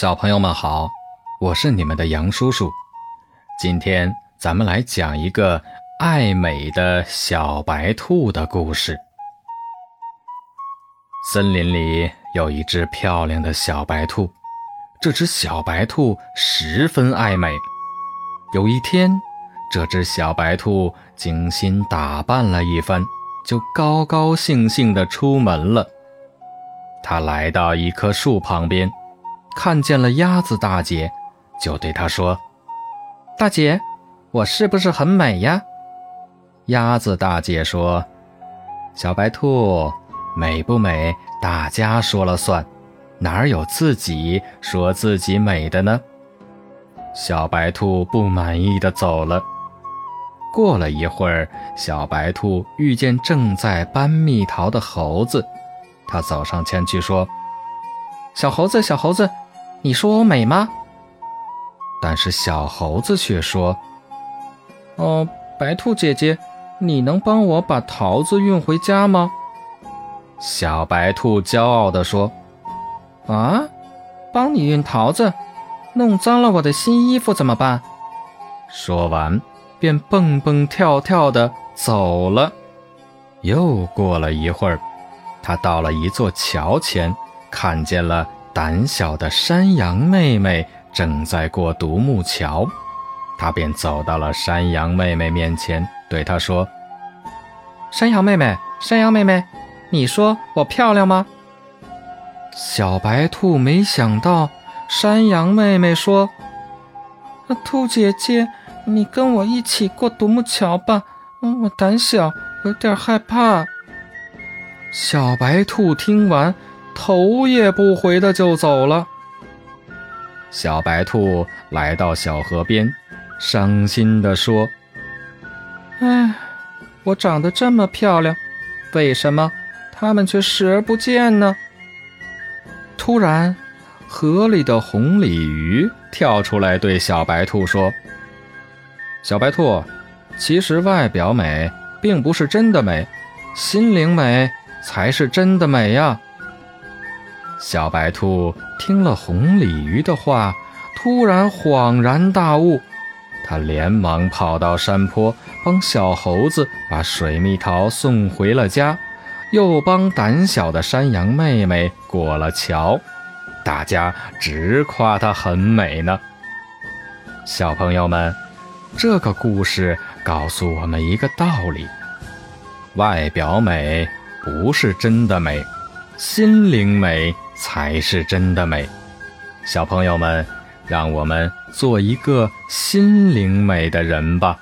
小朋友们好，我是你们的杨叔叔。今天咱们来讲一个爱美的小白兔的故事。森林里有一只漂亮的小白兔，这只小白兔十分爱美。有一天，这只小白兔精心打扮了一番，就高高兴兴地出门了。它来到一棵树旁边。看见了鸭子大姐，就对她说：“大姐，我是不是很美呀？”鸭子大姐说：“小白兔，美不美，大家说了算，哪有自己说自己美的呢？”小白兔不满意的走了。过了一会儿，小白兔遇见正在搬蜜桃的猴子，它走上前去说：“小猴子，小猴子。”你说我美吗？但是小猴子却说：“哦，白兔姐姐，你能帮我把桃子运回家吗？”小白兔骄傲地说：“啊，帮你运桃子，弄脏了我的新衣服怎么办？”说完，便蹦蹦跳跳地走了。又过了一会儿，他到了一座桥前，看见了。胆小的山羊妹妹正在过独木桥，他便走到了山羊妹妹面前，对她说：“山羊妹妹，山羊妹妹，你说我漂亮吗？”小白兔没想到，山羊妹妹说：“兔姐姐，你跟我一起过独木桥吧，我胆小，有点害怕。”小白兔听完。头也不回的就走了。小白兔来到小河边，伤心地说：“哎，我长得这么漂亮，为什么他们却视而不见呢？”突然，河里的红鲤鱼跳出来对小白兔说：“小白兔，其实外表美并不是真的美，心灵美才是真的美呀。”小白兔听了红鲤鱼的话，突然恍然大悟，它连忙跑到山坡，帮小猴子把水蜜桃送回了家，又帮胆小的山羊妹妹过了桥，大家直夸它很美呢。小朋友们，这个故事告诉我们一个道理：外表美不是真的美，心灵美。才是真的美，小朋友们，让我们做一个心灵美的人吧。